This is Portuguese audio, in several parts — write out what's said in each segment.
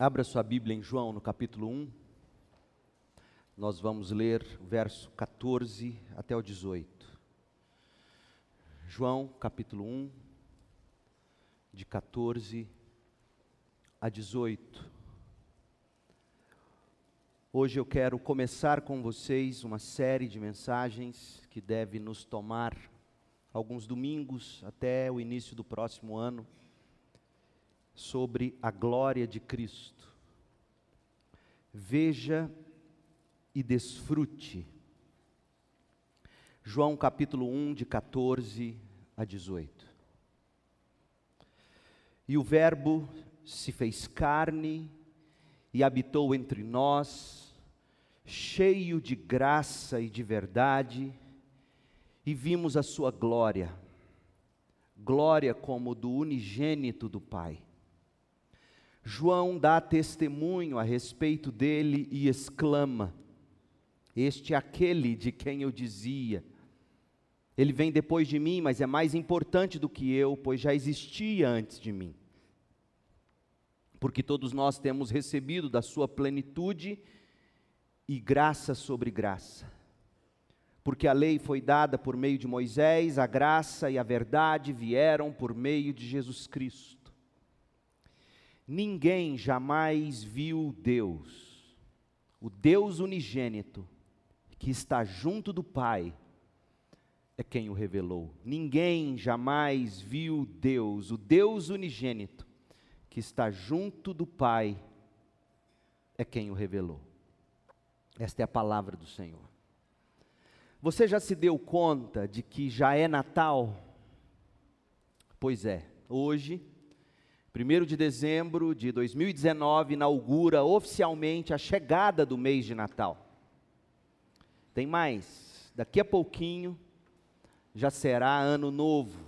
Abra sua Bíblia em João, no capítulo 1. Nós vamos ler o verso 14 até o 18. João, capítulo 1, de 14 a 18. Hoje eu quero começar com vocês uma série de mensagens que deve nos tomar alguns domingos até o início do próximo ano sobre a glória de Cristo. Veja e desfrute. João capítulo 1, de 14 a 18. E o Verbo se fez carne e habitou entre nós, cheio de graça e de verdade, e vimos a sua glória, glória como do unigênito do Pai João dá testemunho a respeito dele e exclama: Este é aquele de quem eu dizia. Ele vem depois de mim, mas é mais importante do que eu, pois já existia antes de mim. Porque todos nós temos recebido da sua plenitude e graça sobre graça. Porque a lei foi dada por meio de Moisés, a graça e a verdade vieram por meio de Jesus Cristo. Ninguém jamais viu Deus, o Deus unigênito, que está junto do Pai, é quem o revelou. Ninguém jamais viu Deus, o Deus unigênito, que está junto do Pai, é quem o revelou. Esta é a palavra do Senhor. Você já se deu conta de que já é Natal? Pois é, hoje 1 de dezembro de 2019 inaugura oficialmente a chegada do mês de Natal. Tem mais, daqui a pouquinho já será ano novo.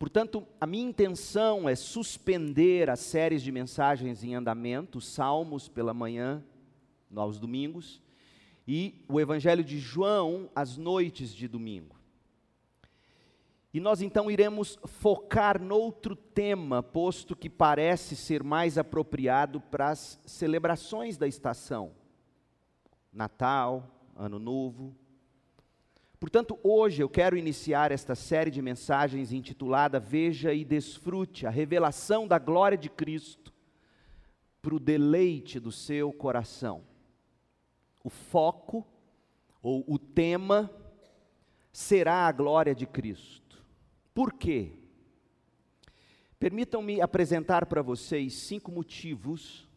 Portanto, a minha intenção é suspender as séries de mensagens em andamento, salmos pela manhã, aos domingos, e o Evangelho de João às noites de domingo. E nós então iremos focar noutro tema, posto que parece ser mais apropriado para as celebrações da estação. Natal, Ano Novo. Portanto, hoje eu quero iniciar esta série de mensagens intitulada Veja e Desfrute a revelação da glória de Cristo para o deleite do seu coração. O foco, ou o tema, será a glória de Cristo. Por quê? Permitam-me apresentar para vocês cinco motivos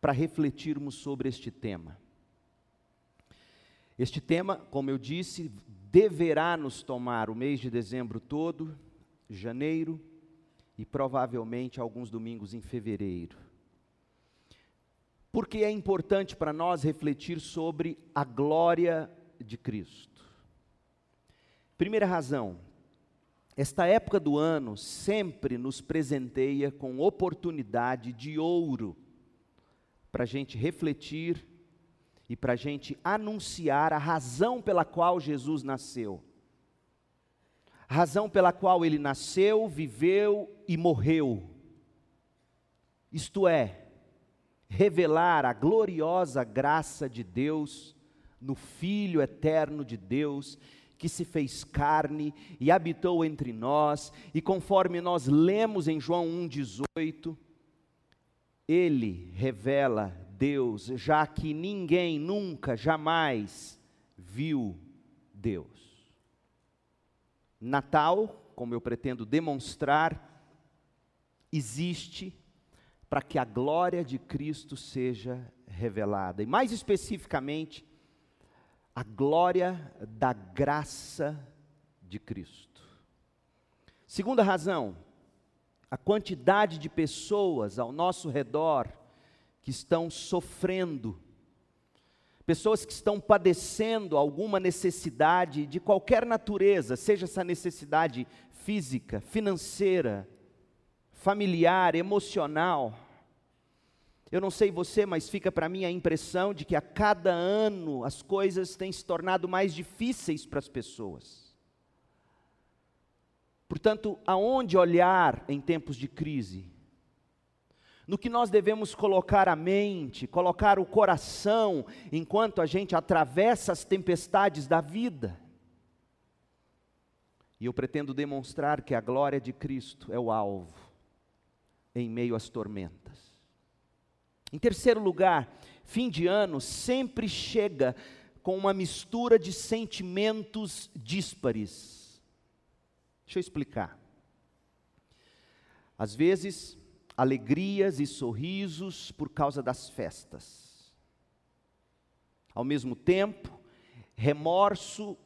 para refletirmos sobre este tema. Este tema, como eu disse, deverá nos tomar o mês de dezembro todo, janeiro e provavelmente alguns domingos em fevereiro. Porque é importante para nós refletir sobre a glória de Cristo. Primeira razão, esta época do ano sempre nos presenteia com oportunidade de ouro para a gente refletir e para a gente anunciar a razão pela qual Jesus nasceu. Razão pela qual ele nasceu, viveu e morreu. Isto é, revelar a gloriosa graça de Deus no Filho eterno de Deus que se fez carne e habitou entre nós, e conforme nós lemos em João 1,18, ele revela Deus, já que ninguém nunca, jamais viu Deus. Natal, como eu pretendo demonstrar, existe para que a glória de Cristo seja revelada. E mais especificamente, a glória da graça de Cristo. Segunda razão, a quantidade de pessoas ao nosso redor que estão sofrendo, pessoas que estão padecendo alguma necessidade de qualquer natureza, seja essa necessidade física, financeira, familiar, emocional, eu não sei você, mas fica para mim a impressão de que a cada ano as coisas têm se tornado mais difíceis para as pessoas. Portanto, aonde olhar em tempos de crise? no que nós devemos colocar a mente, colocar o coração, enquanto a gente atravessa as tempestades da vida. E eu pretendo demonstrar que a glória de Cristo é o alvo em meio às tormentas. Em terceiro lugar, fim de ano sempre chega com uma mistura de sentimentos díspares. Deixa eu explicar. Às vezes, alegrias e sorrisos por causa das festas. Ao mesmo tempo, remorso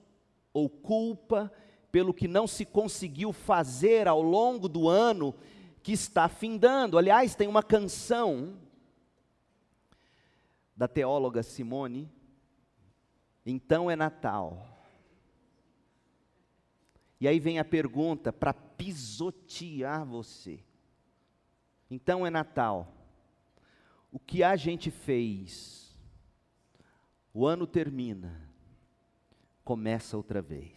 ou culpa pelo que não se conseguiu fazer ao longo do ano que está findando. Aliás, tem uma canção da teóloga Simone, Então é Natal. E aí vem a pergunta para pisotear você. Então é Natal. O que a gente fez? O ano termina, começa outra vez.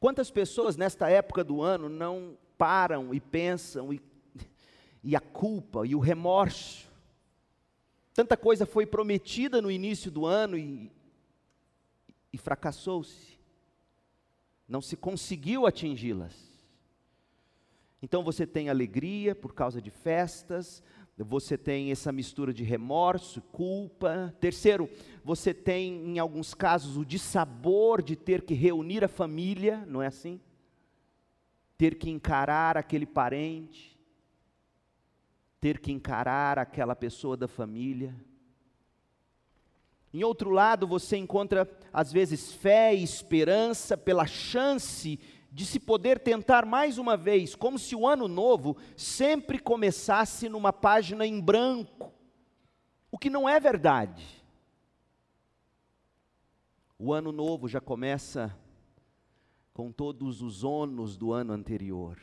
Quantas pessoas nesta época do ano não param e pensam e, e a culpa e o remorso? Tanta coisa foi prometida no início do ano e, e fracassou-se. Não se conseguiu atingi-las. Então você tem alegria por causa de festas, você tem essa mistura de remorso, culpa. Terceiro, você tem, em alguns casos, o dissabor de ter que reunir a família, não é assim? Ter que encarar aquele parente, ter que encarar aquela pessoa da família. Em outro lado, você encontra, às vezes, fé e esperança pela chance de se poder tentar mais uma vez, como se o ano novo sempre começasse numa página em branco, o que não é verdade. O ano novo já começa com todos os ônus do ano anterior.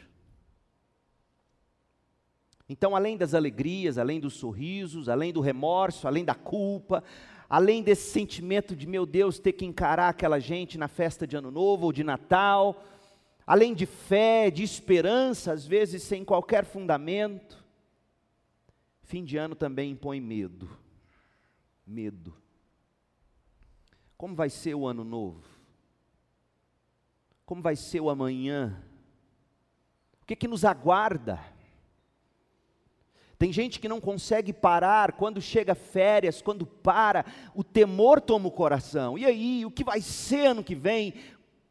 Então, além das alegrias, além dos sorrisos, além do remorso, além da culpa, além desse sentimento de, meu Deus, ter que encarar aquela gente na festa de Ano Novo ou de Natal, além de fé, de esperança, às vezes sem qualquer fundamento, fim de ano também impõe medo. Medo. Como vai ser o ano novo? Como vai ser o amanhã? O que, que nos aguarda? Tem gente que não consegue parar, quando chega férias, quando para, o temor toma o coração. E aí, o que vai ser ano que vem?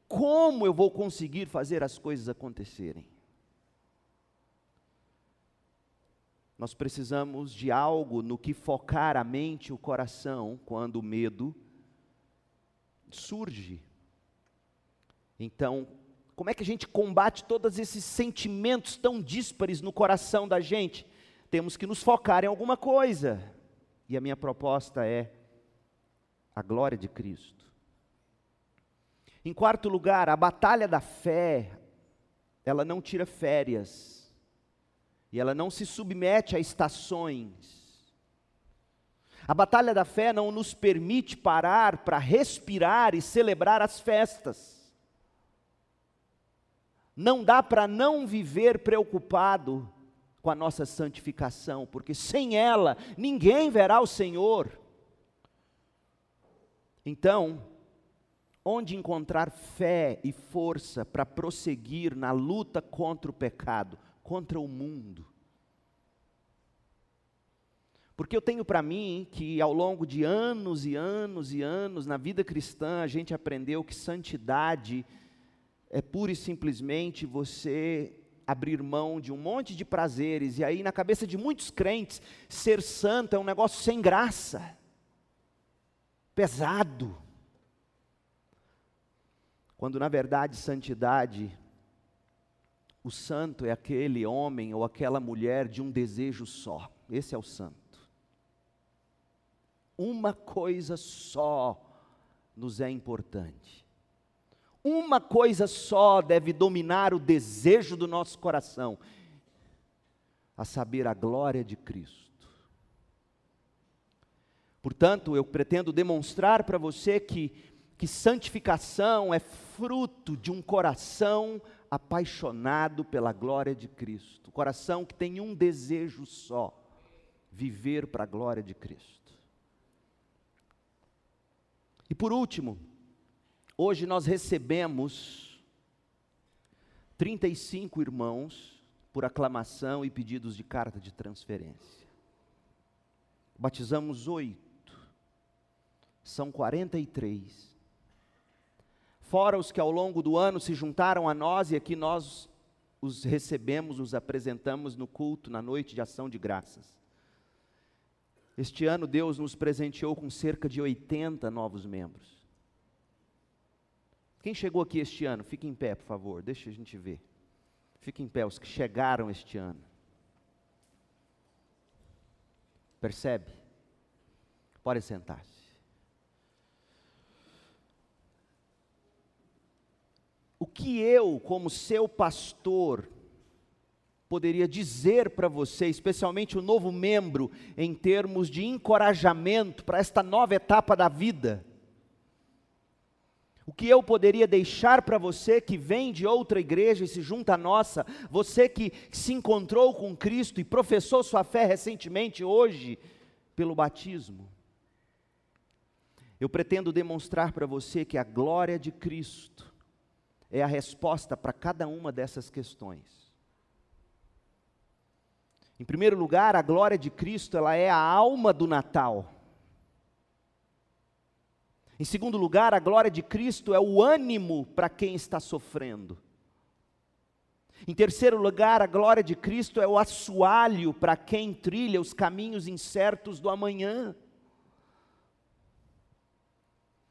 Como eu vou conseguir fazer as coisas acontecerem? Nós precisamos de algo no que focar a mente e o coração quando o medo surge. Então, como é que a gente combate todos esses sentimentos tão díspares no coração da gente? Temos que nos focar em alguma coisa. E a minha proposta é a glória de Cristo. Em quarto lugar, a batalha da fé, ela não tira férias, e ela não se submete a estações. A batalha da fé não nos permite parar para respirar e celebrar as festas. Não dá para não viver preocupado com a nossa santificação, porque sem ela ninguém verá o Senhor. Então, onde encontrar fé e força para prosseguir na luta contra o pecado, contra o mundo? Porque eu tenho para mim que ao longo de anos e anos e anos na vida cristã, a gente aprendeu que santidade é pura e simplesmente você abrir mão de um monte de prazeres, e aí na cabeça de muitos crentes, ser santo é um negócio sem graça, pesado. Quando na verdade santidade, o santo é aquele homem ou aquela mulher de um desejo só, esse é o santo. Uma coisa só nos é importante uma coisa só deve dominar o desejo do nosso coração, a saber, a glória de Cristo. Portanto, eu pretendo demonstrar para você que, que santificação é fruto de um coração apaixonado pela glória de Cristo, coração que tem um desejo só: viver para a glória de Cristo. E por último, hoje nós recebemos 35 irmãos por aclamação e pedidos de carta de transferência. Batizamos oito, são 43 fora os que ao longo do ano se juntaram a nós e aqui nós os recebemos, os apresentamos no culto, na noite de ação de graças. Este ano Deus nos presenteou com cerca de 80 novos membros. Quem chegou aqui este ano? Fique em pé, por favor, deixa a gente ver. Fique em pé, os que chegaram este ano. Percebe? Pode sentar-se. o que eu, como seu pastor, poderia dizer para você, especialmente o novo membro, em termos de encorajamento para esta nova etapa da vida? O que eu poderia deixar para você que vem de outra igreja e se junta à nossa, você que se encontrou com Cristo e professou sua fé recentemente hoje pelo batismo? Eu pretendo demonstrar para você que a glória de Cristo é a resposta para cada uma dessas questões. Em primeiro lugar, a glória de Cristo, ela é a alma do Natal. Em segundo lugar, a glória de Cristo é o ânimo para quem está sofrendo. Em terceiro lugar, a glória de Cristo é o assoalho para quem trilha os caminhos incertos do amanhã.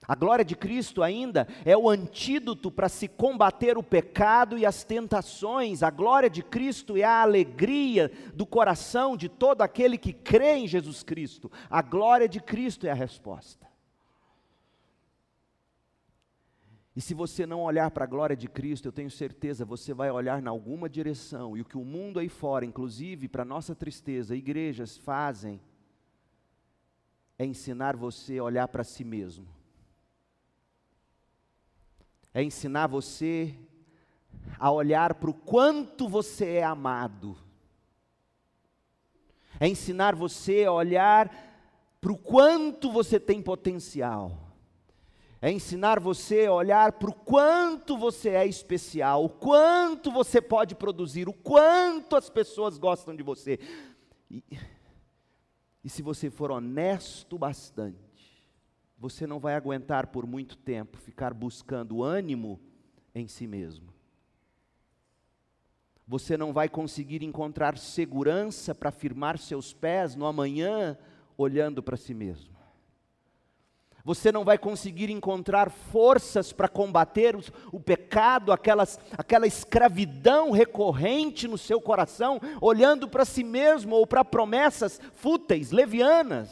A glória de Cristo ainda é o antídoto para se combater o pecado e as tentações. A glória de Cristo é a alegria do coração de todo aquele que crê em Jesus Cristo. A glória de Cristo é a resposta. E se você não olhar para a glória de Cristo, eu tenho certeza, você vai olhar em alguma direção, e o que o mundo aí fora, inclusive para nossa tristeza, igrejas fazem, é ensinar você a olhar para si mesmo. É ensinar você a olhar para o quanto você é amado, é ensinar você a olhar para o quanto você tem potencial, é ensinar você a olhar para o quanto você é especial, o quanto você pode produzir, o quanto as pessoas gostam de você. E, e se você for honesto bastante, você não vai aguentar por muito tempo ficar buscando ânimo em si mesmo. Você não vai conseguir encontrar segurança para firmar seus pés no amanhã olhando para si mesmo. Você não vai conseguir encontrar forças para combater o pecado, aquelas, aquela escravidão recorrente no seu coração, olhando para si mesmo ou para promessas fúteis, levianas.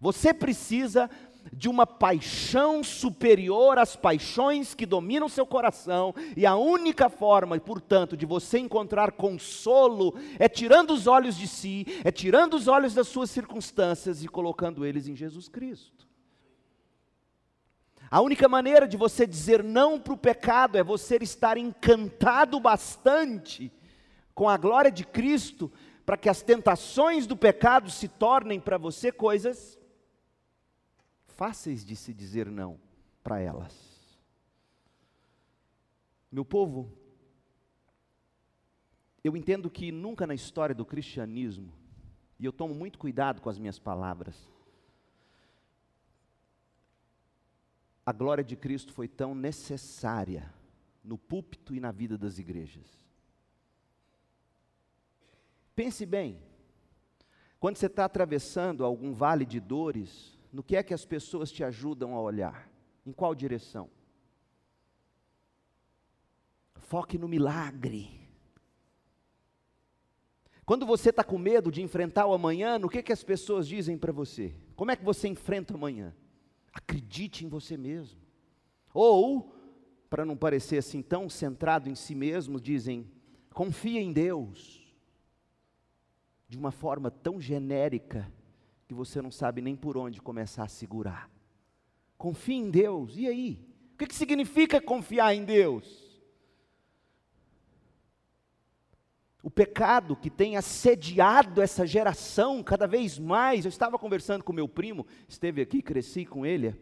Você precisa de uma paixão superior às paixões que dominam seu coração, e a única forma, portanto, de você encontrar consolo é tirando os olhos de si, é tirando os olhos das suas circunstâncias e colocando eles em Jesus Cristo. A única maneira de você dizer não para o pecado é você estar encantado bastante com a glória de Cristo, para que as tentações do pecado se tornem para você coisas fáceis de se dizer não para elas. Meu povo, eu entendo que nunca na história do cristianismo, e eu tomo muito cuidado com as minhas palavras, a glória de Cristo foi tão necessária no púlpito e na vida das igrejas. Pense bem, quando você está atravessando algum vale de dores, no que é que as pessoas te ajudam a olhar? Em qual direção? Foque no milagre. Quando você está com medo de enfrentar o amanhã, no que, que as pessoas dizem para você? Como é que você enfrenta o amanhã? Acredite em você mesmo. Ou, para não parecer assim tão centrado em si mesmo, dizem: confia em Deus. De uma forma tão genérica que você não sabe nem por onde começar a segurar. Confie em Deus, e aí? O que significa confiar em Deus? O pecado que tem assediado essa geração cada vez mais. Eu estava conversando com meu primo, esteve aqui, cresci com ele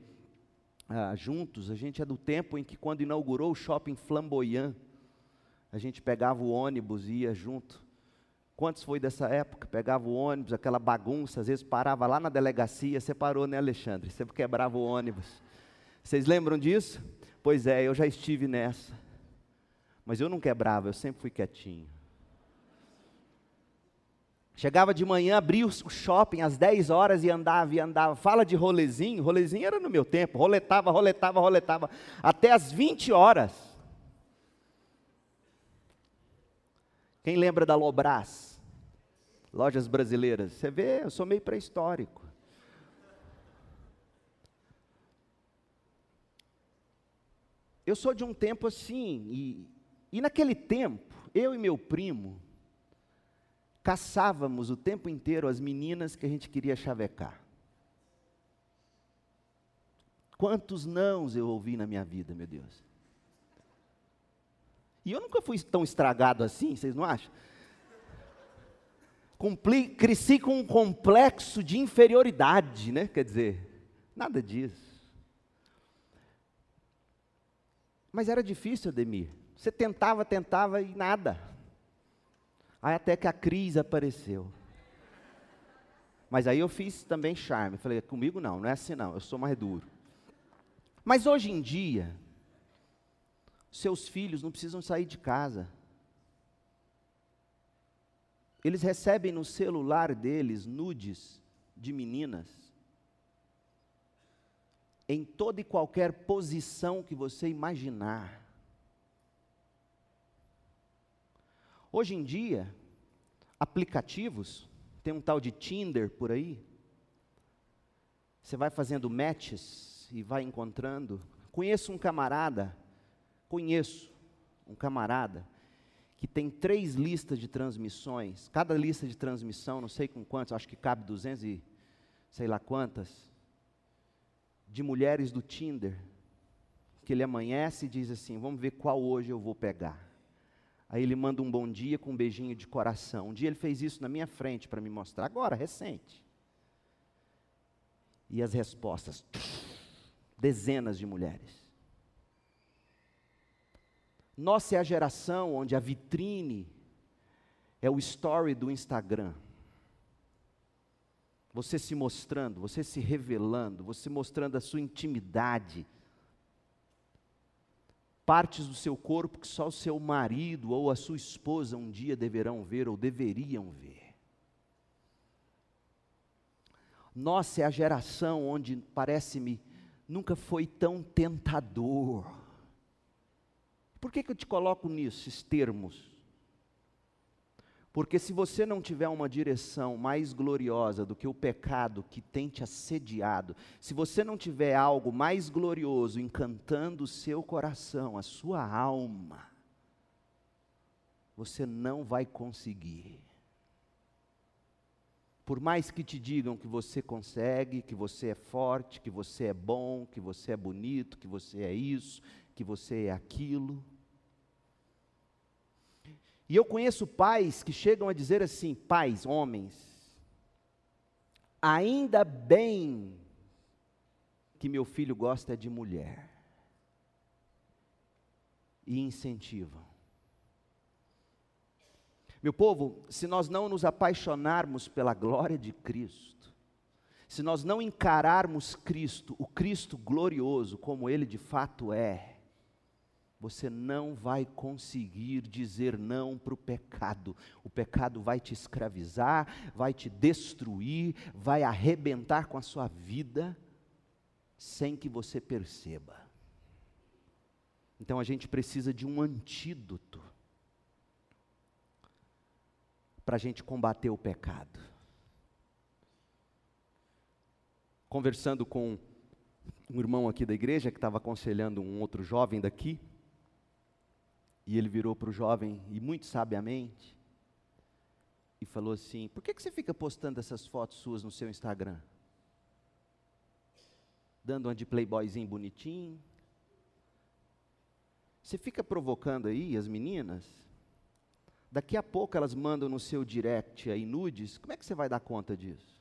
ah, juntos. A gente é do tempo em que, quando inaugurou o shopping Flamboyant, a gente pegava o ônibus e ia junto. Quantos foi dessa época? Pegava o ônibus, aquela bagunça, às vezes parava lá na delegacia, você parou, né, Alexandre? Você quebrava o ônibus. Vocês lembram disso? Pois é, eu já estive nessa. Mas eu não quebrava, eu sempre fui quietinho. Chegava de manhã, abria o shopping às 10 horas e andava e andava. Fala de rolezinho, rolezinho era no meu tempo. Roletava, roletava, roletava. Até às 20 horas. Quem lembra da Lobras? Lojas brasileiras. Você vê, eu sou meio pré-histórico. Eu sou de um tempo assim, e, e naquele tempo, eu e meu primo, caçávamos o tempo inteiro as meninas que a gente queria chavecar. Quantos nãos eu ouvi na minha vida, meu Deus. E eu nunca fui tão estragado assim, vocês não acham? Cumpli, cresci com um complexo de inferioridade, né? Quer dizer, nada disso. Mas era difícil, Ademir. Você tentava, tentava e nada. Aí até que a crise apareceu. Mas aí eu fiz também charme. Falei, comigo não, não é assim não, eu sou mais duro. Mas hoje em dia, seus filhos não precisam sair de casa. Eles recebem no celular deles nudes de meninas. Em toda e qualquer posição que você imaginar. Hoje em dia, aplicativos, tem um tal de Tinder por aí. Você vai fazendo matches e vai encontrando. Conheço um camarada Conheço um camarada que tem três listas de transmissões, cada lista de transmissão, não sei com quantos, acho que cabe 200 e sei lá quantas, de mulheres do Tinder, que ele amanhece e diz assim: Vamos ver qual hoje eu vou pegar. Aí ele manda um bom dia com um beijinho de coração. Um dia ele fez isso na minha frente para me mostrar, agora, recente. E as respostas: dezenas de mulheres. Nossa é a geração onde a vitrine é o story do Instagram. Você se mostrando, você se revelando, você mostrando a sua intimidade. Partes do seu corpo que só o seu marido ou a sua esposa um dia deverão ver ou deveriam ver. Nossa é a geração onde, parece-me, nunca foi tão tentador por que, que eu te coloco nisso, esses termos? Porque se você não tiver uma direção mais gloriosa do que o pecado que tem te assediado, se você não tiver algo mais glorioso encantando o seu coração, a sua alma, você não vai conseguir. Por mais que te digam que você consegue, que você é forte, que você é bom, que você é bonito, que você é isso, que você é aquilo, e eu conheço pais que chegam a dizer assim: pais, homens, ainda bem que meu filho gosta de mulher. E incentivam. Meu povo, se nós não nos apaixonarmos pela glória de Cristo, se nós não encararmos Cristo, o Cristo glorioso, como Ele de fato é, você não vai conseguir dizer não para o pecado. O pecado vai te escravizar, vai te destruir, vai arrebentar com a sua vida, sem que você perceba. Então a gente precisa de um antídoto para a gente combater o pecado. Conversando com um irmão aqui da igreja que estava aconselhando um outro jovem daqui, e ele virou para o jovem, e muito sabiamente, e falou assim: Por que, que você fica postando essas fotos suas no seu Instagram? Dando uma de playboyzinho bonitinho. Você fica provocando aí as meninas? Daqui a pouco elas mandam no seu direct aí nudes, como é que você vai dar conta disso?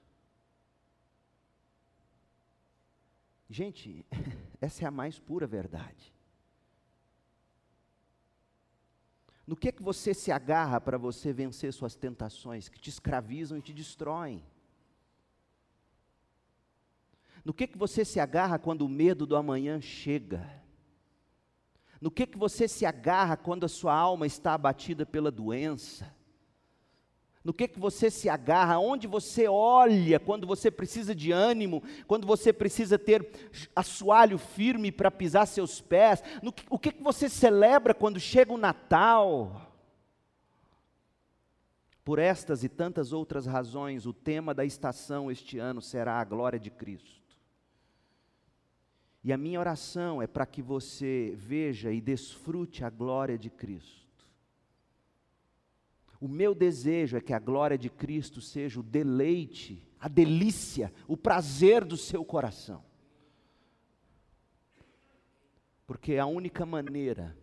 Gente, essa é a mais pura verdade. No que é que você se agarra para você vencer suas tentações que te escravizam e te destroem? No que é que você se agarra quando o medo do amanhã chega? No que que você se agarra quando a sua alma está abatida pela doença? No que que você se agarra? Onde você olha quando você precisa de ânimo, quando você precisa ter assoalho firme para pisar seus pés? No que, o que que você celebra quando chega o Natal? Por estas e tantas outras razões, o tema da estação este ano será a glória de Cristo. E a minha oração é para que você veja e desfrute a glória de Cristo. O meu desejo é que a glória de Cristo seja o deleite, a delícia, o prazer do seu coração. Porque a única maneira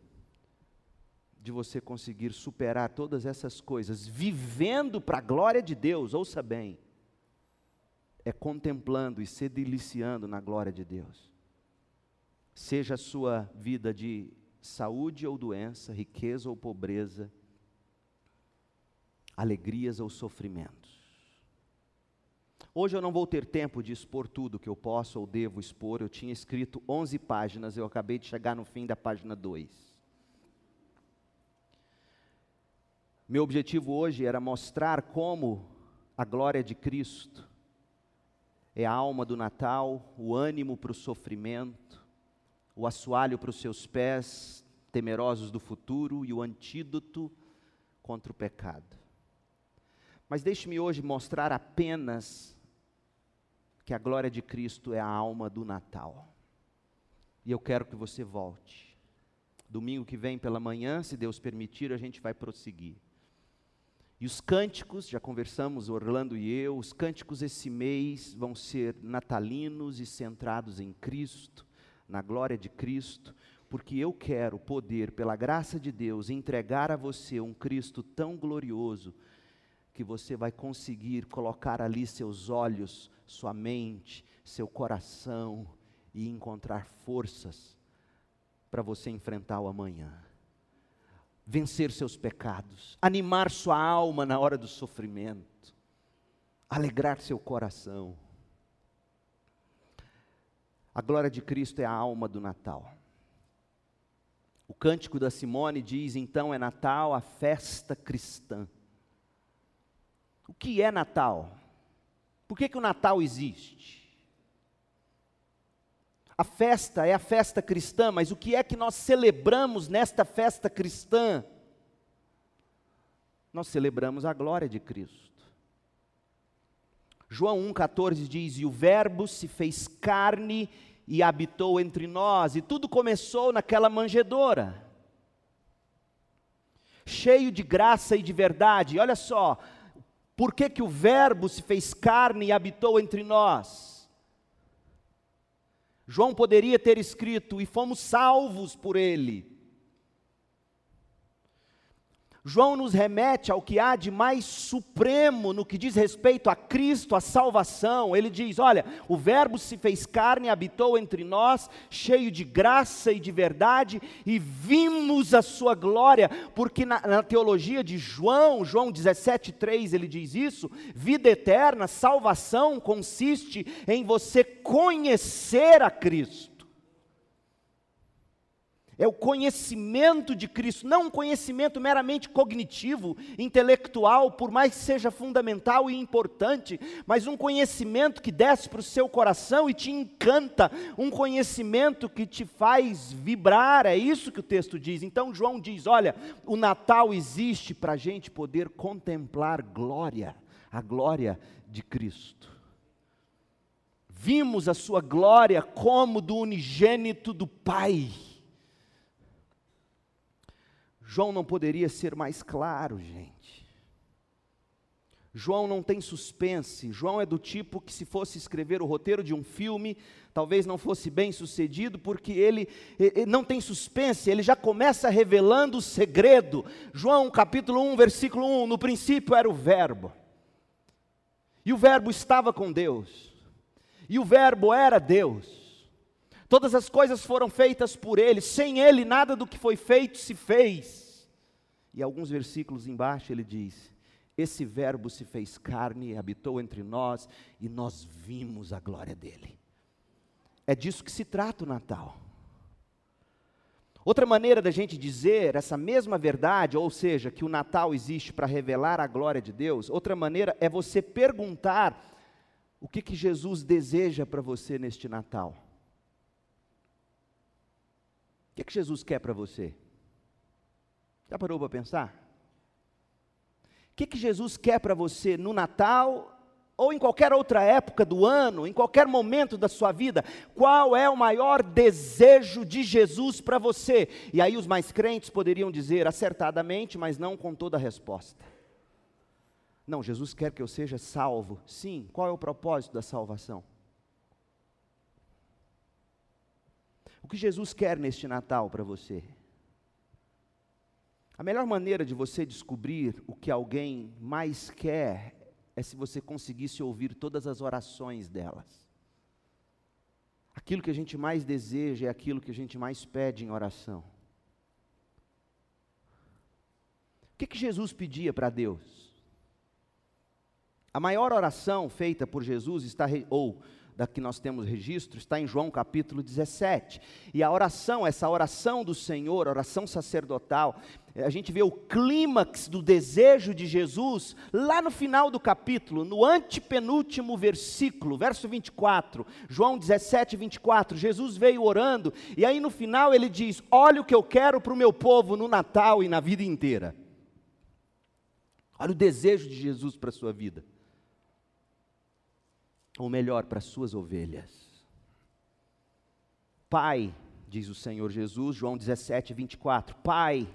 de você conseguir superar todas essas coisas, vivendo para a glória de Deus, ouça bem, é contemplando e se deliciando na glória de Deus seja a sua vida de saúde ou doença, riqueza ou pobreza, alegrias ou sofrimentos. Hoje eu não vou ter tempo de expor tudo que eu posso ou devo expor. Eu tinha escrito 11 páginas, eu acabei de chegar no fim da página 2. Meu objetivo hoje era mostrar como a glória de Cristo é a alma do Natal, o ânimo para o sofrimento, o assoalho para os seus pés, temerosos do futuro, e o antídoto contra o pecado. Mas deixe-me hoje mostrar apenas que a glória de Cristo é a alma do Natal. E eu quero que você volte. Domingo que vem pela manhã, se Deus permitir, a gente vai prosseguir. E os cânticos, já conversamos, Orlando e eu, os cânticos esse mês vão ser natalinos e centrados em Cristo na glória de Cristo, porque eu quero poder, pela graça de Deus, entregar a você um Cristo tão glorioso que você vai conseguir colocar ali seus olhos, sua mente, seu coração e encontrar forças para você enfrentar o amanhã. Vencer seus pecados, animar sua alma na hora do sofrimento, alegrar seu coração. A glória de Cristo é a alma do Natal. O cântico da Simone diz: então é Natal, a festa cristã. O que é Natal? Por que, que o Natal existe? A festa é a festa cristã, mas o que é que nós celebramos nesta festa cristã? Nós celebramos a glória de Cristo. João 1,14 diz: E o Verbo se fez carne e habitou entre nós, e tudo começou naquela manjedoura, cheio de graça e de verdade. Olha só, por que, que o Verbo se fez carne e habitou entre nós? João poderia ter escrito: E fomos salvos por ele. João nos remete ao que há de mais supremo no que diz respeito a Cristo, a salvação. Ele diz: Olha, o Verbo se fez carne e habitou entre nós, cheio de graça e de verdade, e vimos a sua glória, porque na, na teologia de João, João 17,3, ele diz isso: vida eterna, salvação consiste em você conhecer a Cristo é o conhecimento de Cristo, não um conhecimento meramente cognitivo, intelectual, por mais que seja fundamental e importante, mas um conhecimento que desce para o seu coração e te encanta, um conhecimento que te faz vibrar, é isso que o texto diz. Então João diz: olha, o Natal existe para a gente poder contemplar glória, a glória de Cristo. Vimos a sua glória como do unigênito do Pai João não poderia ser mais claro, gente. João não tem suspense. João é do tipo que, se fosse escrever o roteiro de um filme, talvez não fosse bem sucedido, porque ele, ele, não tem suspense, ele já começa revelando o segredo. João capítulo 1, versículo 1: No princípio era o Verbo, e o Verbo estava com Deus, e o Verbo era Deus. Todas as coisas foram feitas por ele, sem ele nada do que foi feito se fez. E alguns versículos embaixo ele diz: esse Verbo se fez carne, habitou entre nós e nós vimos a glória dele. É disso que se trata o Natal. Outra maneira da gente dizer essa mesma verdade, ou seja, que o Natal existe para revelar a glória de Deus, outra maneira é você perguntar o que, que Jesus deseja para você neste Natal. O que, que Jesus quer para você? Já parou para pensar? que, que Jesus quer para você no Natal ou em qualquer outra época do ano, em qualquer momento da sua vida, qual é o maior desejo de Jesus para você? E aí os mais crentes poderiam dizer acertadamente, mas não com toda a resposta. Não, Jesus quer que eu seja salvo. Sim, qual é o propósito da salvação? Que Jesus quer neste Natal para você? A melhor maneira de você descobrir o que alguém mais quer é se você conseguisse ouvir todas as orações delas. Aquilo que a gente mais deseja é aquilo que a gente mais pede em oração. O que, que Jesus pedia para Deus? A maior oração feita por Jesus está, ou da que nós temos registro, está em João capítulo 17. E a oração, essa oração do Senhor, oração sacerdotal, a gente vê o clímax do desejo de Jesus lá no final do capítulo, no antepenúltimo versículo, verso 24, João 17, 24. Jesus veio orando, e aí no final ele diz: Olha o que eu quero para o meu povo no Natal e na vida inteira. Olha o desejo de Jesus para a sua vida ou melhor, para as suas ovelhas. Pai, diz o Senhor Jesus, João 17, 24: Pai,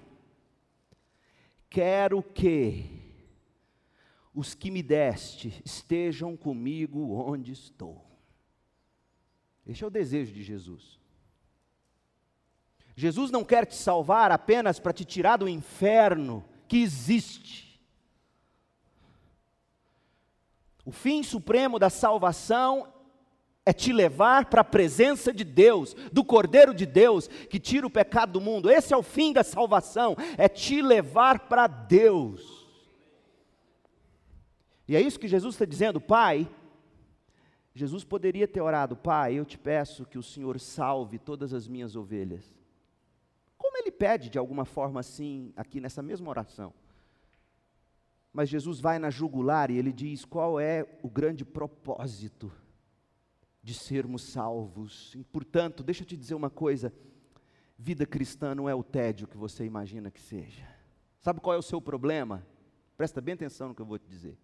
quero que os que me deste estejam comigo onde estou. Este é o desejo de Jesus. Jesus não quer te salvar apenas para te tirar do inferno que existe. O fim supremo da salvação é te levar para a presença de Deus, do Cordeiro de Deus, que tira o pecado do mundo. Esse é o fim da salvação, é te levar para Deus. E é isso que Jesus está dizendo, Pai. Jesus poderia ter orado, Pai, eu te peço que o Senhor salve todas as minhas ovelhas. Como ele pede de alguma forma assim, aqui nessa mesma oração. Mas Jesus vai na jugular e ele diz qual é o grande propósito de sermos salvos. E, portanto, deixa eu te dizer uma coisa: vida cristã não é o tédio que você imagina que seja. Sabe qual é o seu problema? Presta bem atenção no que eu vou te dizer.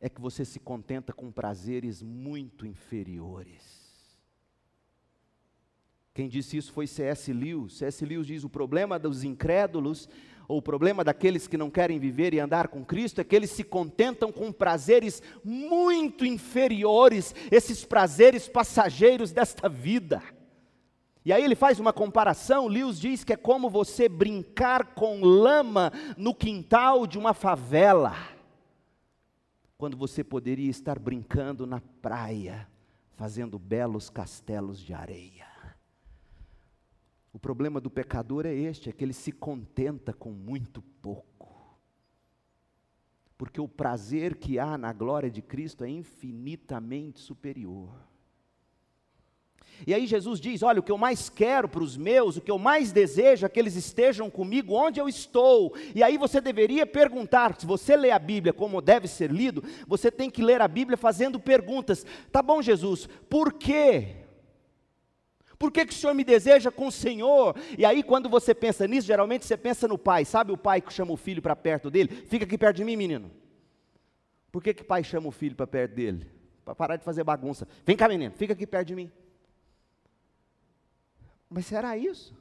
É que você se contenta com prazeres muito inferiores. Quem disse isso foi C.S. Lewis. C.S. Lewis diz: o problema dos incrédulos ou o problema daqueles que não querem viver e andar com Cristo é que eles se contentam com prazeres muito inferiores, esses prazeres passageiros desta vida. E aí ele faz uma comparação, Lewis diz que é como você brincar com lama no quintal de uma favela, quando você poderia estar brincando na praia, fazendo belos castelos de areia. O problema do pecador é este: é que ele se contenta com muito pouco. Porque o prazer que há na glória de Cristo é infinitamente superior. E aí Jesus diz: Olha, o que eu mais quero para os meus, o que eu mais desejo é que eles estejam comigo onde eu estou. E aí você deveria perguntar: se você lê a Bíblia como deve ser lido, você tem que ler a Bíblia fazendo perguntas. Tá bom, Jesus, por quê? Por que, que o Senhor me deseja com o Senhor? E aí, quando você pensa nisso, geralmente você pensa no pai. Sabe o pai que chama o filho para perto dele? Fica aqui perto de mim, menino. Por que, que o pai chama o filho para perto dele? Para parar de fazer bagunça. Vem cá, menino, fica aqui perto de mim. Mas será isso?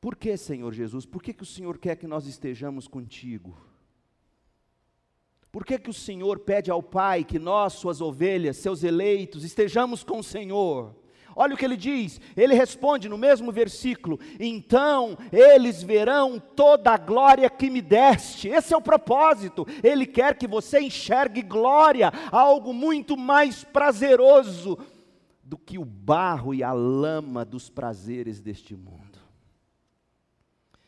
Por que, Senhor Jesus? Por que, que o Senhor quer que nós estejamos contigo? Por que, que o Senhor pede ao Pai que nós, suas ovelhas, seus eleitos, estejamos com o Senhor? Olha o que ele diz, ele responde no mesmo versículo: Então eles verão toda a glória que me deste. Esse é o propósito. Ele quer que você enxergue glória, algo muito mais prazeroso do que o barro e a lama dos prazeres deste mundo.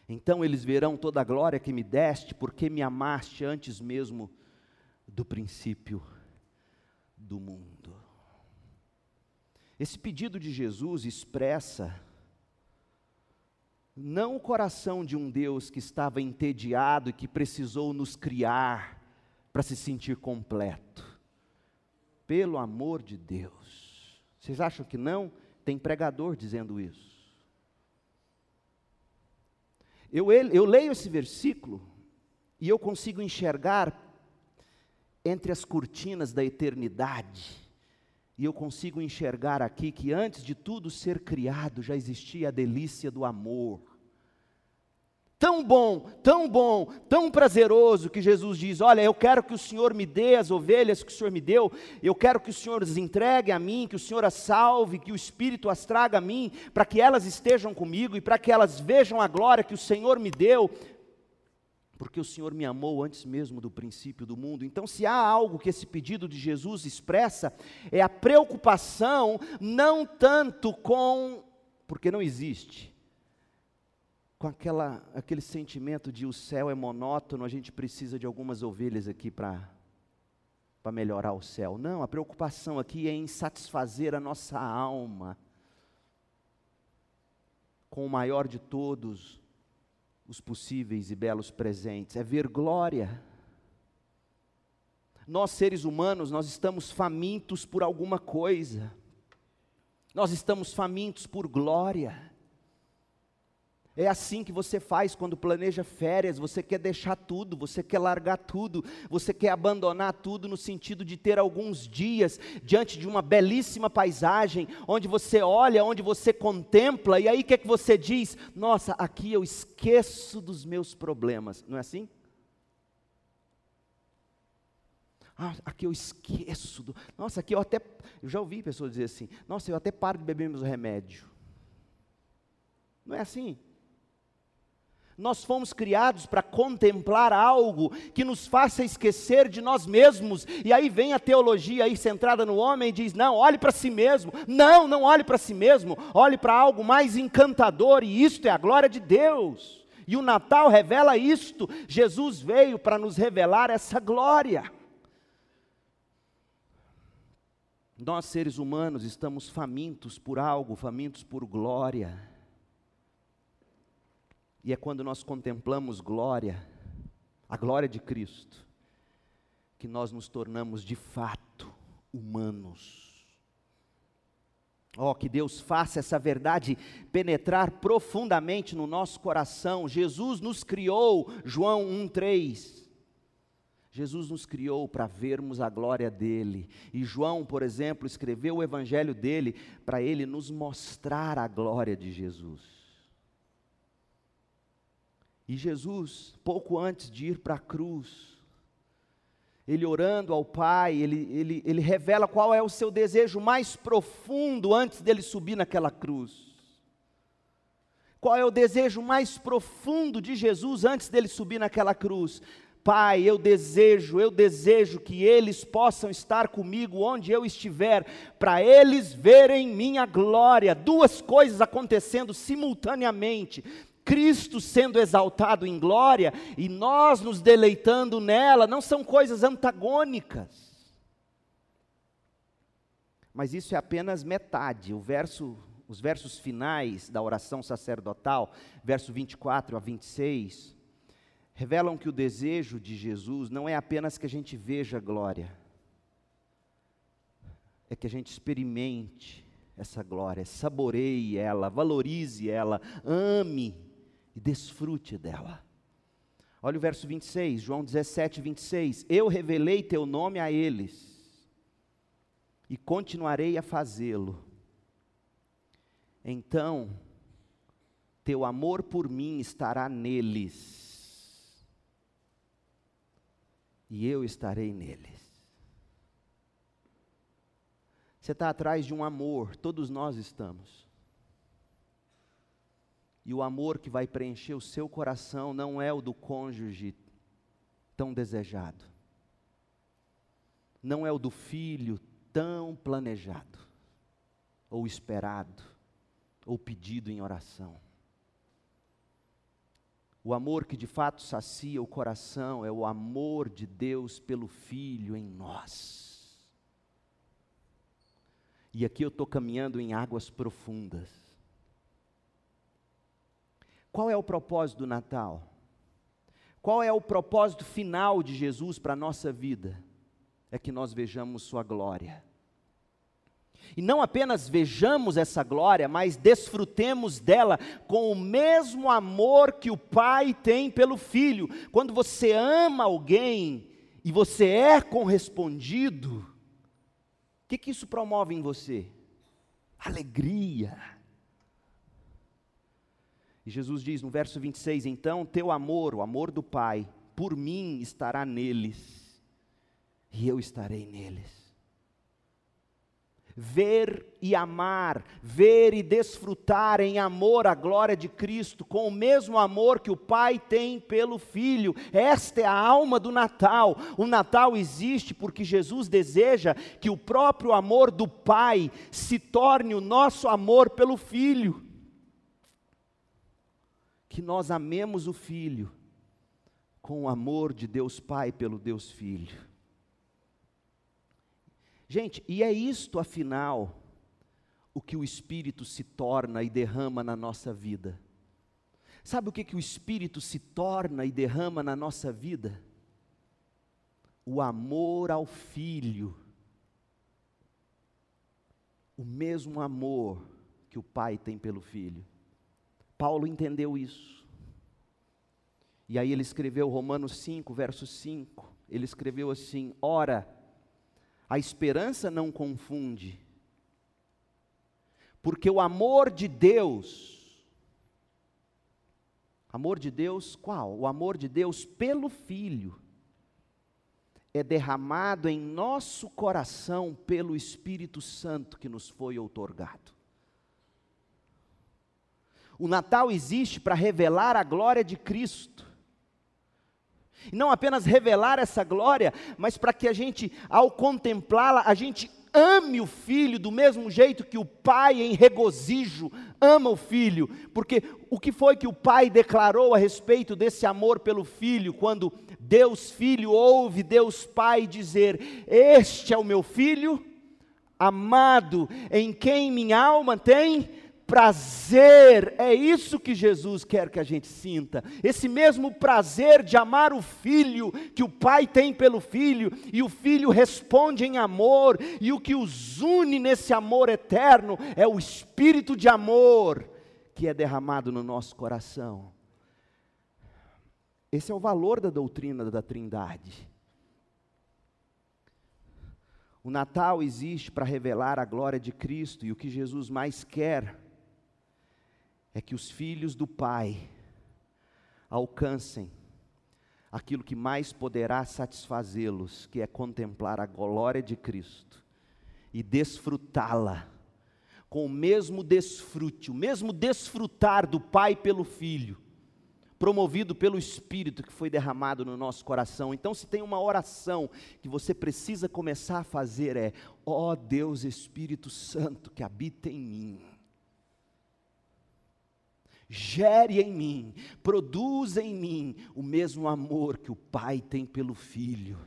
Então eles verão toda a glória que me deste, porque me amaste antes mesmo do princípio do mundo. Esse pedido de Jesus expressa não o coração de um Deus que estava entediado e que precisou nos criar para se sentir completo. Pelo amor de Deus. Vocês acham que não? Tem pregador dizendo isso. Eu, eu leio esse versículo e eu consigo enxergar entre as cortinas da eternidade. E eu consigo enxergar aqui que antes de tudo ser criado já existia a delícia do amor. Tão bom, tão bom, tão prazeroso que Jesus diz: Olha, eu quero que o Senhor me dê as ovelhas que o Senhor me deu, eu quero que o Senhor as entregue a mim, que o Senhor as salve, que o Espírito as traga a mim, para que elas estejam comigo e para que elas vejam a glória que o Senhor me deu porque o Senhor me amou antes mesmo do princípio do mundo. Então, se há algo que esse pedido de Jesus expressa, é a preocupação não tanto com, porque não existe, com aquela, aquele sentimento de o céu é monótono, a gente precisa de algumas ovelhas aqui para melhorar o céu. Não, a preocupação aqui é em satisfazer a nossa alma com o maior de todos, os possíveis e belos presentes, é ver glória. Nós seres humanos, nós estamos famintos por alguma coisa. Nós estamos famintos por glória. É assim que você faz quando planeja férias, você quer deixar tudo, você quer largar tudo, você quer abandonar tudo no sentido de ter alguns dias diante de uma belíssima paisagem, onde você olha, onde você contempla, e aí o que é que você diz? Nossa, aqui eu esqueço dos meus problemas, não é assim? Ah, aqui eu esqueço. Do... Nossa, aqui eu até. Eu já ouvi pessoas dizer assim: Nossa, eu até paro de beber meus remédios. Não é assim? Nós fomos criados para contemplar algo que nos faça esquecer de nós mesmos. E aí vem a teologia aí centrada no homem e diz: "Não, olhe para si mesmo". Não, não olhe para si mesmo. Olhe para algo mais encantador e isto é a glória de Deus. E o Natal revela isto. Jesus veio para nos revelar essa glória. Nós seres humanos estamos famintos por algo, famintos por glória. E é quando nós contemplamos glória, a glória de Cristo, que nós nos tornamos de fato humanos. Oh, que Deus faça essa verdade penetrar profundamente no nosso coração. Jesus nos criou, João 1,3. Jesus nos criou para vermos a glória dele. E João, por exemplo, escreveu o evangelho dele para ele nos mostrar a glória de Jesus. E Jesus, pouco antes de ir para a cruz, ele orando ao Pai, ele, ele, ele revela qual é o seu desejo mais profundo antes dele subir naquela cruz. Qual é o desejo mais profundo de Jesus antes dele subir naquela cruz? Pai, eu desejo, eu desejo que eles possam estar comigo onde eu estiver, para eles verem minha glória. Duas coisas acontecendo simultaneamente. Cristo sendo exaltado em glória e nós nos deleitando nela, não são coisas antagônicas. Mas isso é apenas metade. O verso, os versos finais da oração sacerdotal, verso 24 a 26, revelam que o desejo de Jesus não é apenas que a gente veja a glória, é que a gente experimente essa glória, saboreie ela, valorize ela, ame e desfrute dela. Olha o verso 26, João 17, 26. Eu revelei teu nome a eles e continuarei a fazê-lo. Então teu amor por mim estará neles, e eu estarei neles. Você está atrás de um amor, todos nós estamos. E o amor que vai preencher o seu coração não é o do cônjuge tão desejado, não é o do filho tão planejado, ou esperado, ou pedido em oração. O amor que de fato sacia o coração é o amor de Deus pelo Filho em nós. E aqui eu estou caminhando em águas profundas. Qual é o propósito do Natal? Qual é o propósito final de Jesus para a nossa vida? É que nós vejamos Sua glória. E não apenas vejamos essa glória, mas desfrutemos dela com o mesmo amor que o Pai tem pelo Filho. Quando você ama alguém e você é correspondido, o que, que isso promove em você? Alegria. E Jesus diz no verso 26: Então teu amor, o amor do Pai, por mim estará neles, e eu estarei neles ver e amar, ver e desfrutar em amor a glória de Cristo, com o mesmo amor que o Pai tem pelo Filho. Esta é a alma do Natal. O Natal existe porque Jesus deseja que o próprio amor do Pai se torne o nosso amor pelo Filho. Que nós amemos o Filho com o amor de Deus Pai pelo Deus Filho. Gente, e é isto, afinal, o que o Espírito se torna e derrama na nossa vida. Sabe o que, que o Espírito se torna e derrama na nossa vida? O amor ao Filho. O mesmo amor que o Pai tem pelo Filho. Paulo entendeu isso. E aí ele escreveu Romanos 5, verso 5. Ele escreveu assim: Ora, a esperança não confunde, porque o amor de Deus, amor de Deus qual? O amor de Deus pelo Filho, é derramado em nosso coração pelo Espírito Santo que nos foi outorgado. O Natal existe para revelar a glória de Cristo. E não apenas revelar essa glória, mas para que a gente, ao contemplá-la, a gente ame o filho do mesmo jeito que o pai em regozijo ama o filho, porque o que foi que o pai declarou a respeito desse amor pelo filho, quando Deus Filho ouve Deus Pai dizer: Este é o meu filho amado, em quem minha alma tem prazer, é isso que Jesus quer que a gente sinta. Esse mesmo prazer de amar o filho, que o pai tem pelo filho, e o filho responde em amor, e o que os une nesse amor eterno é o espírito de amor que é derramado no nosso coração. Esse é o valor da doutrina da Trindade. O Natal existe para revelar a glória de Cristo e o que Jesus mais quer é que os filhos do Pai alcancem aquilo que mais poderá satisfazê-los, que é contemplar a glória de Cristo e desfrutá-la com o mesmo desfrute, o mesmo desfrutar do Pai pelo Filho, promovido pelo Espírito que foi derramado no nosso coração. Então, se tem uma oração que você precisa começar a fazer, é: ó oh Deus Espírito Santo que habita em mim gere em mim, produza em mim o mesmo amor que o Pai tem pelo Filho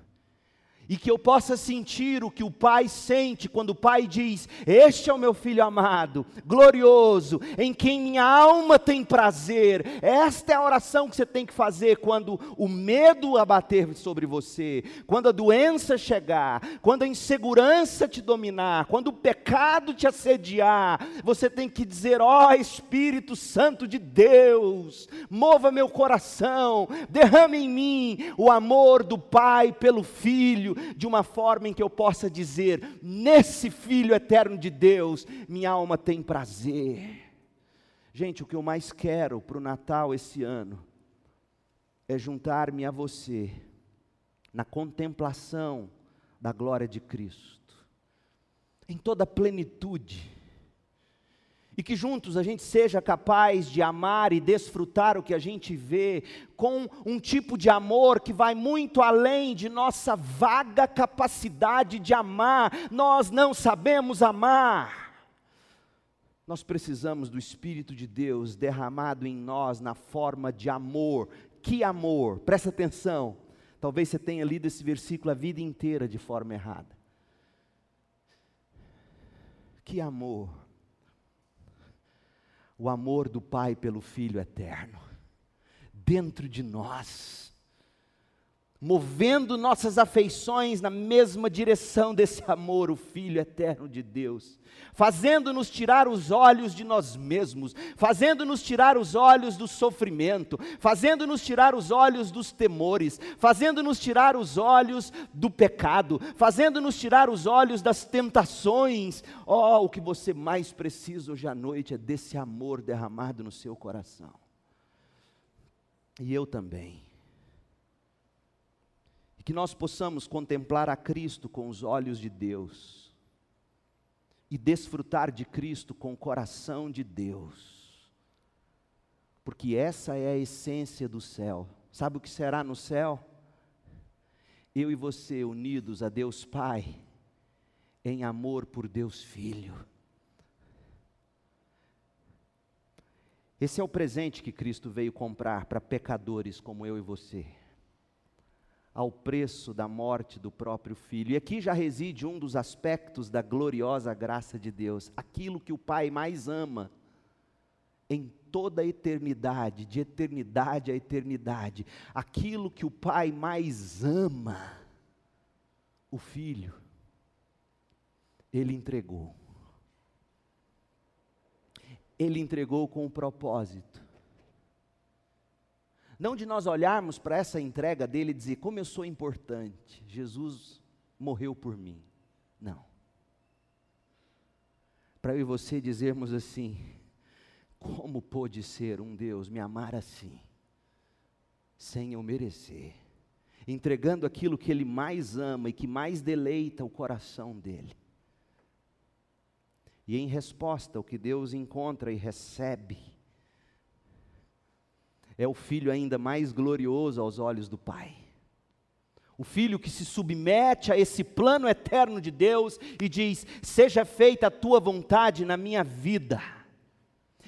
e que eu possa sentir o que o Pai sente quando o Pai diz: Este é o meu filho amado, glorioso, em quem minha alma tem prazer. Esta é a oração que você tem que fazer quando o medo abater sobre você, quando a doença chegar, quando a insegurança te dominar, quando o pecado te assediar. Você tem que dizer: Ó oh, Espírito Santo de Deus, mova meu coração, derrame em mim o amor do Pai pelo Filho de uma forma em que eu possa dizer: nesse Filho eterno de Deus, minha alma tem prazer. Gente, o que eu mais quero para o Natal esse ano é juntar-me a você na contemplação da glória de Cristo, em toda a plenitude, e que juntos a gente seja capaz de amar e desfrutar o que a gente vê, com um tipo de amor que vai muito além de nossa vaga capacidade de amar, nós não sabemos amar. Nós precisamos do Espírito de Deus derramado em nós na forma de amor. Que amor? Presta atenção. Talvez você tenha lido esse versículo a vida inteira de forma errada. Que amor? O amor do Pai pelo Filho eterno, dentro de nós movendo nossas afeições na mesma direção desse amor, o Filho eterno de Deus, fazendo-nos tirar os olhos de nós mesmos, fazendo-nos tirar os olhos do sofrimento, fazendo-nos tirar os olhos dos temores, fazendo-nos tirar os olhos do pecado, fazendo-nos tirar os olhos das tentações. Oh, o que você mais precisa hoje à noite é desse amor derramado no seu coração. E eu também e que nós possamos contemplar a Cristo com os olhos de Deus e desfrutar de Cristo com o coração de Deus, porque essa é a essência do céu. Sabe o que será no céu? Eu e você unidos a Deus Pai, em amor por Deus Filho. Esse é o presente que Cristo veio comprar para pecadores como eu e você ao preço da morte do próprio filho. E aqui já reside um dos aspectos da gloriosa graça de Deus, aquilo que o Pai mais ama em toda a eternidade, de eternidade a eternidade, aquilo que o Pai mais ama, o Filho, Ele entregou. Ele entregou com o propósito não de nós olharmos para essa entrega dele e dizer, como eu sou importante, Jesus morreu por mim. Não. Para eu e você dizermos assim, como pôde ser um Deus me amar assim, sem eu merecer, entregando aquilo que Ele mais ama e que mais deleita o coração dele. E em resposta, o que Deus encontra e recebe é o filho ainda mais glorioso aos olhos do Pai. O filho que se submete a esse plano eterno de Deus e diz: Seja feita a tua vontade na minha vida.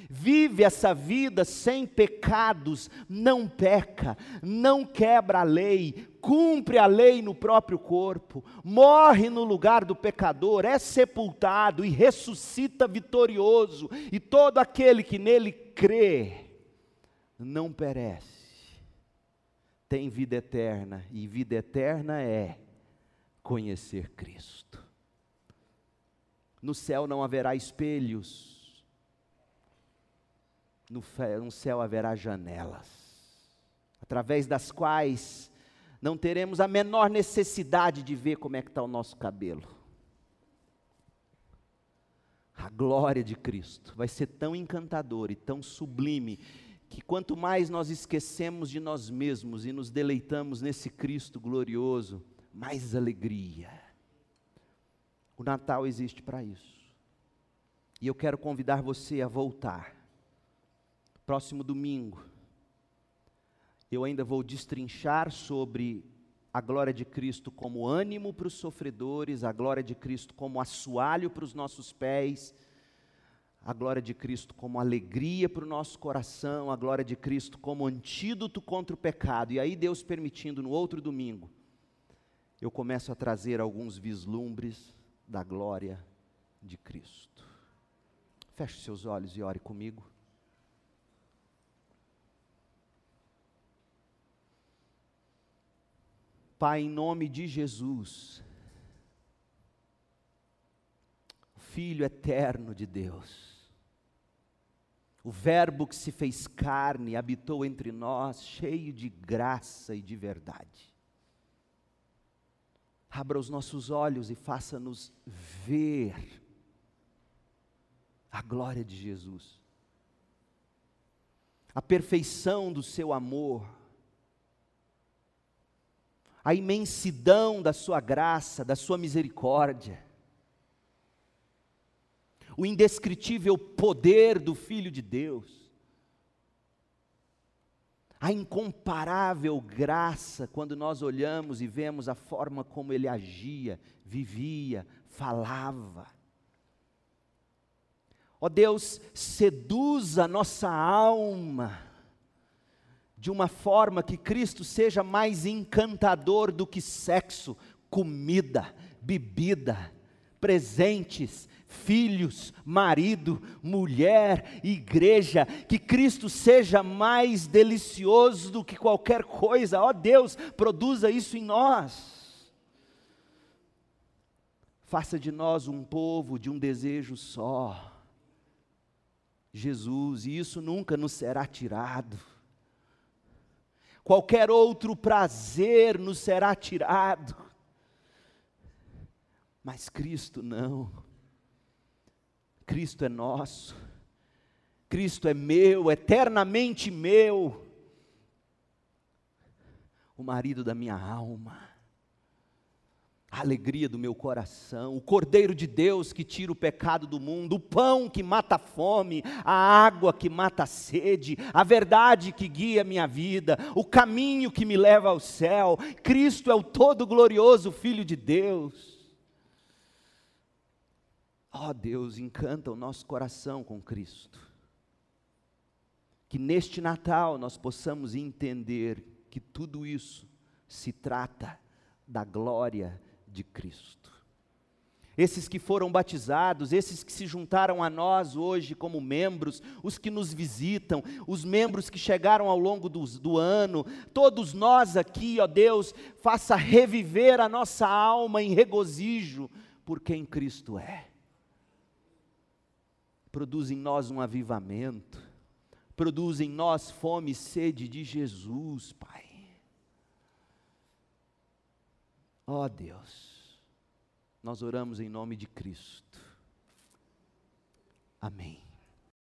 Vive essa vida sem pecados, não peca, não quebra a lei, cumpre a lei no próprio corpo, morre no lugar do pecador, é sepultado e ressuscita vitorioso, e todo aquele que nele crê, não perece, tem vida eterna, e vida eterna é conhecer Cristo. No céu não haverá espelhos, no, céu haverá janelas, através das quais não teremos a menor necessidade de ver como é que está o nosso cabelo. A glória de Cristo vai ser tão encantadora e tão sublime que quanto mais nós esquecemos de nós mesmos e nos deleitamos nesse Cristo glorioso, mais alegria. O Natal existe para isso. E eu quero convidar você a voltar. Próximo domingo, eu ainda vou destrinchar sobre a glória de Cristo como ânimo para os sofredores, a glória de Cristo como assoalho para os nossos pés a glória de Cristo como alegria para o nosso coração, a glória de Cristo como antídoto contra o pecado. E aí, Deus permitindo, no outro domingo, eu começo a trazer alguns vislumbres da glória de Cristo. Feche seus olhos e ore comigo. Pai, em nome de Jesus, Filho eterno de Deus, o Verbo que se fez carne habitou entre nós, cheio de graça e de verdade. Abra os nossos olhos e faça-nos ver a glória de Jesus. a perfeição do seu amor, a imensidão da sua graça, da sua misericórdia, o indescritível poder do Filho de Deus, a incomparável graça quando nós olhamos e vemos a forma como ele agia, vivia, falava. Ó Deus, seduz a nossa alma de uma forma que Cristo seja mais encantador do que sexo, comida, bebida, presentes, filhos, marido, mulher, igreja, que Cristo seja mais delicioso do que qualquer coisa, ó Deus, produza isso em nós. Faça de nós um povo de um desejo só, Jesus, e isso nunca nos será tirado. Qualquer outro prazer nos será tirado, mas Cristo não. Cristo é nosso, Cristo é meu, eternamente meu, o marido da minha alma a alegria do meu coração, o Cordeiro de Deus que tira o pecado do mundo, o pão que mata a fome, a água que mata a sede, a verdade que guia a minha vida, o caminho que me leva ao céu. Cristo é o todo glorioso Filho de Deus. Ó oh, Deus, encanta o nosso coração com Cristo. Que neste Natal nós possamos entender que tudo isso se trata da glória de Cristo. Esses que foram batizados, esses que se juntaram a nós hoje como membros, os que nos visitam, os membros que chegaram ao longo do, do ano, todos nós aqui, ó Deus, faça reviver a nossa alma em regozijo por quem Cristo é. Produz em nós um avivamento, produz em nós fome e sede de Jesus, Pai. Ó oh, Deus, nós oramos em nome de Cristo. Amém.